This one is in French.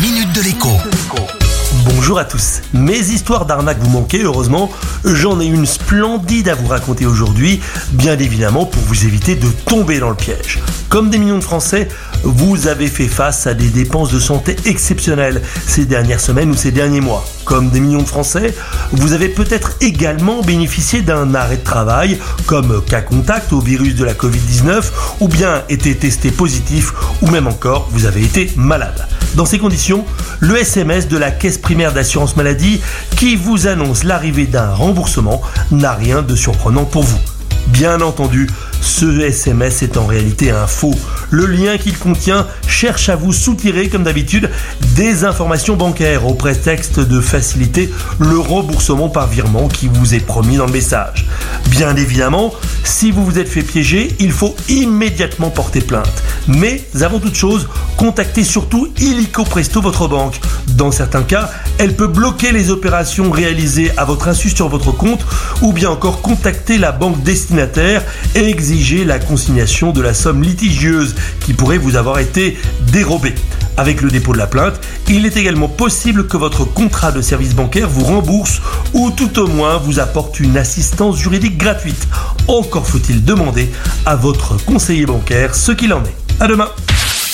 minute de l'écho. Bonjour à tous. Mes histoires d'arnaque vous manquaient, heureusement. J'en ai une splendide à vous raconter aujourd'hui, bien évidemment pour vous éviter de tomber dans le piège. Comme des millions de Français, vous avez fait face à des dépenses de santé exceptionnelles ces dernières semaines ou ces derniers mois. Comme des millions de Français, vous avez peut-être également bénéficié d'un arrêt de travail, comme cas contact au virus de la Covid-19, ou bien été testé positif, ou même encore vous avez été malade. Dans ces conditions, le SMS de la Caisse primaire d'assurance maladie qui vous annonce l'arrivée d'un remboursement n'a rien de surprenant pour vous. Bien entendu, ce SMS est en réalité un faux. Le lien qu'il contient cherche à vous soutirer, comme d'habitude, des informations bancaires au prétexte de faciliter le remboursement par virement qui vous est promis dans le message. Bien évidemment, si vous vous êtes fait piéger, il faut immédiatement porter plainte. Mais avant toute chose, contactez surtout illico presto votre banque. Dans certains cas, elle peut bloquer les opérations réalisées à votre insu sur votre compte ou bien encore contacter la banque destinataire et exiger la consignation de la somme litigieuse qui pourrait vous avoir été dérobée. Avec le dépôt de la plainte, il est également possible que votre contrat de service bancaire vous rembourse ou tout au moins vous apporte une assistance juridique gratuite. Encore faut-il demander à votre conseiller bancaire ce qu'il en est. À demain